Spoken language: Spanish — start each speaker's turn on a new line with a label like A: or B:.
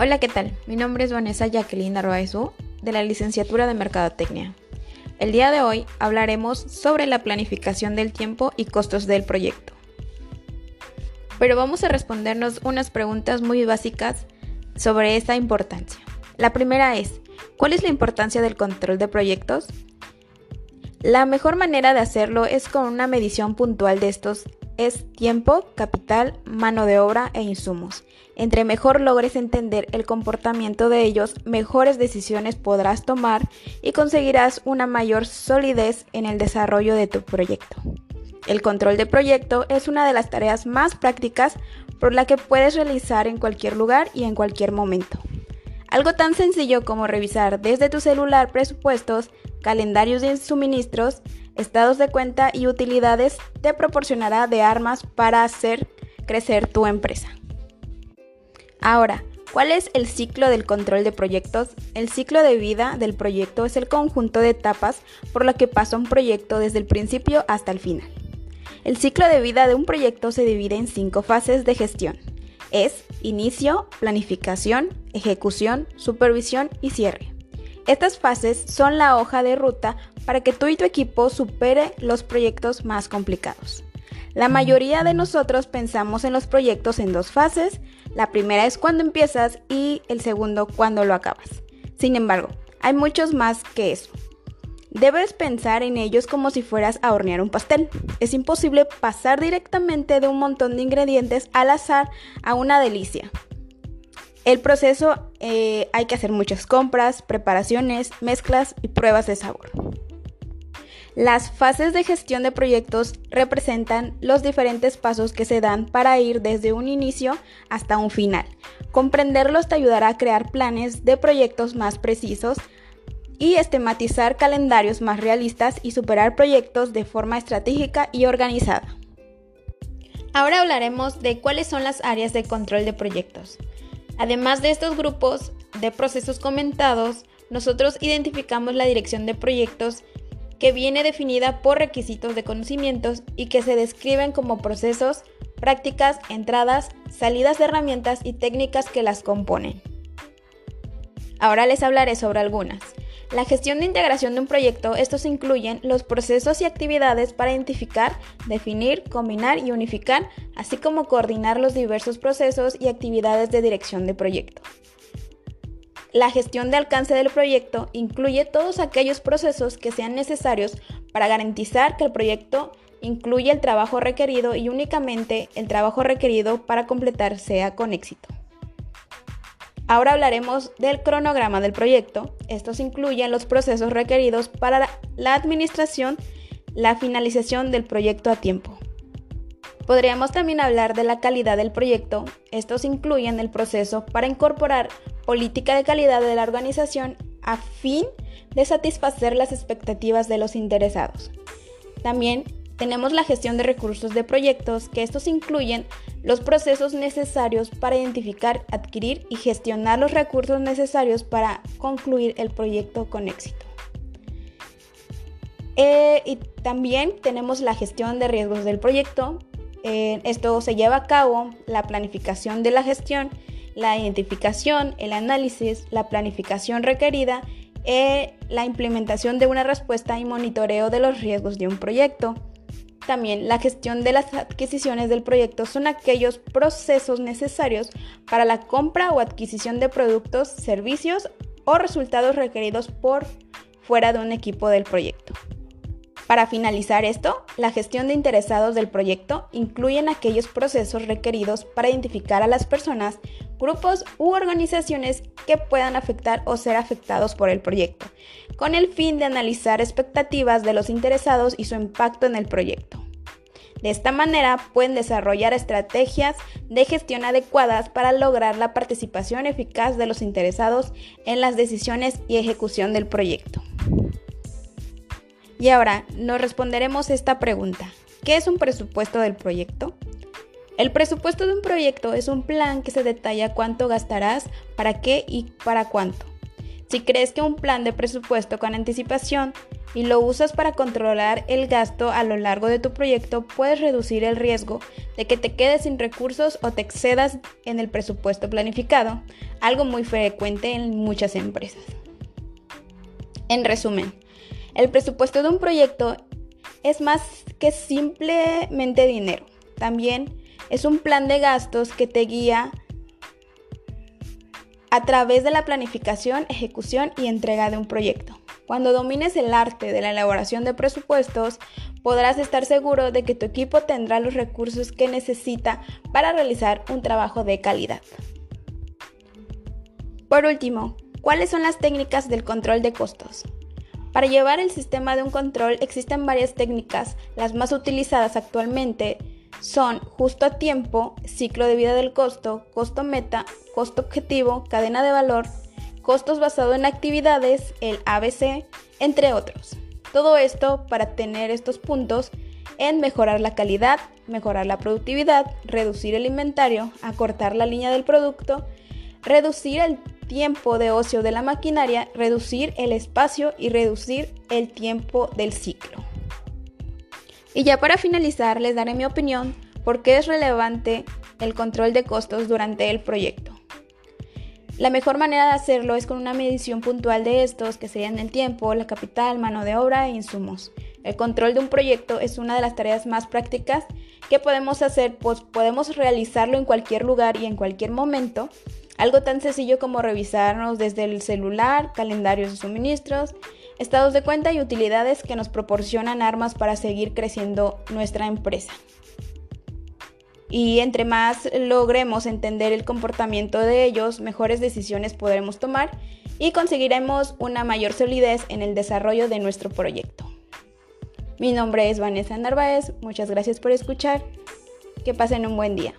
A: Hola, ¿qué tal? Mi nombre es Vanessa Jacqueline Arbaezú, de la licenciatura de Mercadotecnia. El día de hoy hablaremos sobre la planificación del tiempo y costos del proyecto. Pero vamos a respondernos unas preguntas muy básicas sobre esta importancia. La primera es, ¿cuál es la importancia del control de proyectos? La mejor manera de hacerlo es con una medición puntual de estos es tiempo, capital, mano de obra e insumos. Entre mejor logres entender el comportamiento de ellos, mejores decisiones podrás tomar y conseguirás una mayor solidez en el desarrollo de tu proyecto. El control de proyecto es una de las tareas más prácticas por la que puedes realizar en cualquier lugar y en cualquier momento. Algo tan sencillo como revisar desde tu celular presupuestos, calendarios de suministros, estados de cuenta y utilidades te proporcionará de armas para hacer crecer tu empresa. Ahora, ¿cuál es el ciclo del control de proyectos? El ciclo de vida del proyecto es el conjunto de etapas por la que pasa un proyecto desde el principio hasta el final. El ciclo de vida de un proyecto se divide en cinco fases de gestión. Es inicio, planificación, ejecución, supervisión y cierre. Estas fases son la hoja de ruta para que tú y tu equipo supere los proyectos más complicados. La mayoría de nosotros pensamos en los proyectos en dos fases. La primera es cuando empiezas y el segundo cuando lo acabas. Sin embargo, hay muchos más que eso. Debes pensar en ellos como si fueras a hornear un pastel. Es imposible pasar directamente de un montón de ingredientes al azar a una delicia. El proceso eh, hay que hacer muchas compras, preparaciones, mezclas y pruebas de sabor. Las fases de gestión de proyectos representan los diferentes pasos que se dan para ir desde un inicio hasta un final. Comprenderlos te ayudará a crear planes de proyectos más precisos y esquematizar calendarios más realistas y superar proyectos de forma estratégica y organizada. Ahora hablaremos de cuáles son las áreas de control de proyectos. Además de estos grupos de procesos comentados, nosotros identificamos la dirección de proyectos que viene definida por requisitos de conocimientos y que se describen como procesos, prácticas, entradas, salidas de herramientas y técnicas que las componen. Ahora les hablaré sobre algunas. La gestión de integración de un proyecto, estos incluyen los procesos y actividades para identificar, definir, combinar y unificar, así como coordinar los diversos procesos y actividades de dirección de proyecto. La gestión de alcance del proyecto incluye todos aquellos procesos que sean necesarios para garantizar que el proyecto incluye el trabajo requerido y únicamente el trabajo requerido para completar sea con éxito. Ahora hablaremos del cronograma del proyecto. Estos incluyen los procesos requeridos para la administración, la finalización del proyecto a tiempo. Podríamos también hablar de la calidad del proyecto. Estos incluyen el proceso para incorporar política de calidad de la organización a fin de satisfacer las expectativas de los interesados. También tenemos la gestión de recursos de proyectos, que estos incluyen los procesos necesarios para identificar, adquirir y gestionar los recursos necesarios para concluir el proyecto con éxito. Eh, y también tenemos la gestión de riesgos del proyecto. Eh, esto se lleva a cabo la planificación de la gestión, la identificación, el análisis, la planificación requerida, eh, la implementación de una respuesta y monitoreo de los riesgos de un proyecto. También la gestión de las adquisiciones del proyecto son aquellos procesos necesarios para la compra o adquisición de productos, servicios o resultados requeridos por fuera de un equipo del proyecto. Para finalizar esto, la gestión de interesados del proyecto incluyen aquellos procesos requeridos para identificar a las personas, grupos u organizaciones que puedan afectar o ser afectados por el proyecto, con el fin de analizar expectativas de los interesados y su impacto en el proyecto. De esta manera pueden desarrollar estrategias de gestión adecuadas para lograr la participación eficaz de los interesados en las decisiones y ejecución del proyecto. Y ahora nos responderemos esta pregunta. ¿Qué es un presupuesto del proyecto? El presupuesto de un proyecto es un plan que se detalla cuánto gastarás, para qué y para cuánto. Si crees que un plan de presupuesto con anticipación y lo usas para controlar el gasto a lo largo de tu proyecto, puedes reducir el riesgo de que te quedes sin recursos o te excedas en el presupuesto planificado, algo muy frecuente en muchas empresas. En resumen, el presupuesto de un proyecto es más que simplemente dinero. También es un plan de gastos que te guía a través de la planificación, ejecución y entrega de un proyecto. Cuando domines el arte de la elaboración de presupuestos, podrás estar seguro de que tu equipo tendrá los recursos que necesita para realizar un trabajo de calidad. Por último, ¿cuáles son las técnicas del control de costos? Para llevar el sistema de un control existen varias técnicas, las más utilizadas actualmente son justo a tiempo, ciclo de vida del costo, costo meta, costo objetivo, cadena de valor, costos basado en actividades, el ABC, entre otros. Todo esto para tener estos puntos en mejorar la calidad, mejorar la productividad, reducir el inventario, acortar la línea del producto, reducir el tiempo de ocio de la maquinaria, reducir el espacio y reducir el tiempo del ciclo. Y ya para finalizar les daré mi opinión por qué es relevante el control de costos durante el proyecto. La mejor manera de hacerlo es con una medición puntual de estos, que serían el tiempo, la capital, mano de obra e insumos. El control de un proyecto es una de las tareas más prácticas que podemos hacer, pues podemos realizarlo en cualquier lugar y en cualquier momento. Algo tan sencillo como revisarnos desde el celular, calendarios de suministros, estados de cuenta y utilidades que nos proporcionan armas para seguir creciendo nuestra empresa. Y entre más logremos entender el comportamiento de ellos, mejores decisiones podremos tomar y conseguiremos una mayor solidez en el desarrollo de nuestro proyecto. Mi nombre es Vanessa Narváez, muchas gracias por escuchar, que pasen un buen día.